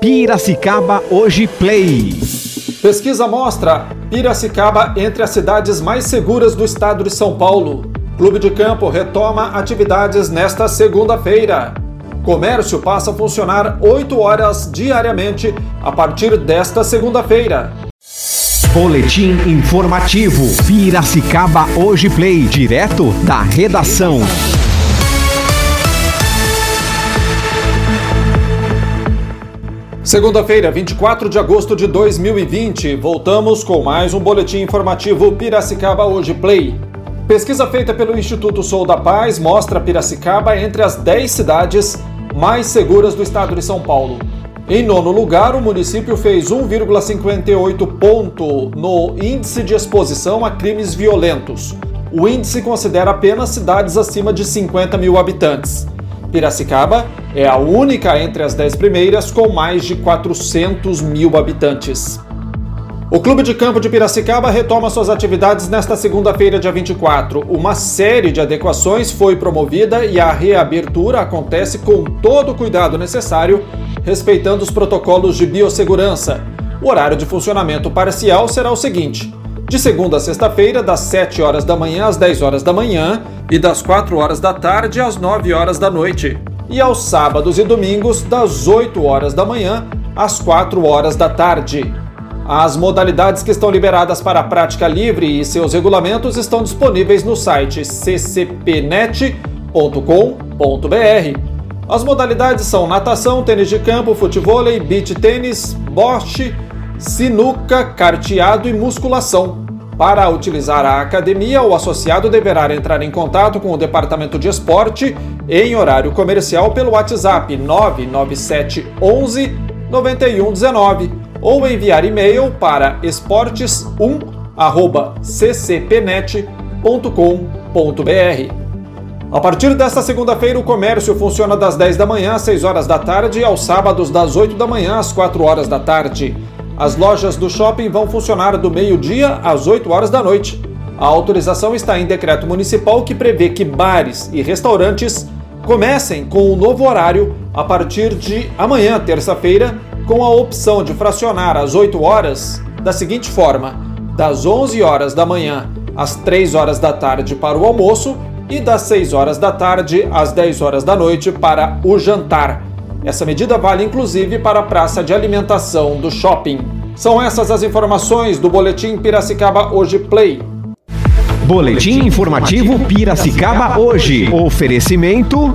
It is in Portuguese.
Piracicaba Hoje Play. Pesquisa mostra Piracicaba entre as cidades mais seguras do estado de São Paulo. Clube de Campo retoma atividades nesta segunda-feira. Comércio passa a funcionar 8 horas diariamente a partir desta segunda-feira. Boletim informativo. Piracicaba Hoje Play. Direto da redação. Segunda-feira, 24 de agosto de 2020, voltamos com mais um boletim informativo Piracicaba Hoje Play. Pesquisa feita pelo Instituto Sou da Paz mostra Piracicaba entre as 10 cidades mais seguras do estado de São Paulo. Em nono lugar, o município fez 1,58 ponto no índice de exposição a crimes violentos. O índice considera apenas cidades acima de 50 mil habitantes. Piracicaba é a única entre as dez primeiras com mais de 400 mil habitantes. O Clube de Campo de Piracicaba retoma suas atividades nesta segunda-feira, dia 24. Uma série de adequações foi promovida e a reabertura acontece com todo o cuidado necessário, respeitando os protocolos de biossegurança. O horário de funcionamento parcial será o seguinte: de segunda a sexta-feira, das 7 horas da manhã às 10 horas da manhã e das 4 horas da tarde às 9 horas da noite. E aos sábados e domingos, das 8 horas da manhã às 4 horas da tarde. As modalidades que estão liberadas para a prática livre e seus regulamentos estão disponíveis no site ccpnet.com.br. As modalidades são natação, tênis de campo, futebol, beach tênis, bote, sinuca, carteado e musculação. Para utilizar a academia, o associado deverá entrar em contato com o departamento de esporte em horário comercial pelo WhatsApp 997 11 9119 ou enviar e-mail para esportes1@ccpnet.com.br. A partir desta segunda-feira, o comércio funciona das 10 da manhã às 6 horas da tarde e aos sábados das 8 da manhã às 4 horas da tarde. As lojas do shopping vão funcionar do meio-dia às 8 horas da noite. A autorização está em decreto municipal que prevê que bares e restaurantes comecem com o novo horário a partir de amanhã, terça-feira, com a opção de fracionar as 8 horas da seguinte forma: das 11 horas da manhã às 3 horas da tarde para o almoço e das 6 horas da tarde às 10 horas da noite para o jantar. Essa medida vale inclusive para a praça de alimentação do shopping. São essas as informações do Boletim Piracicaba Hoje Play. Boletim informativo Piracicaba Hoje. Oferecimento.